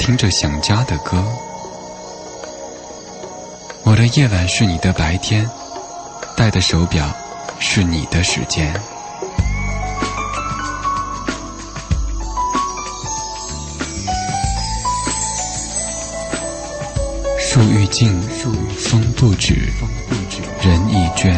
听着想家的歌。我的夜晚是你的白天，戴的手表是你的时间。树欲静，风不止，人已倦。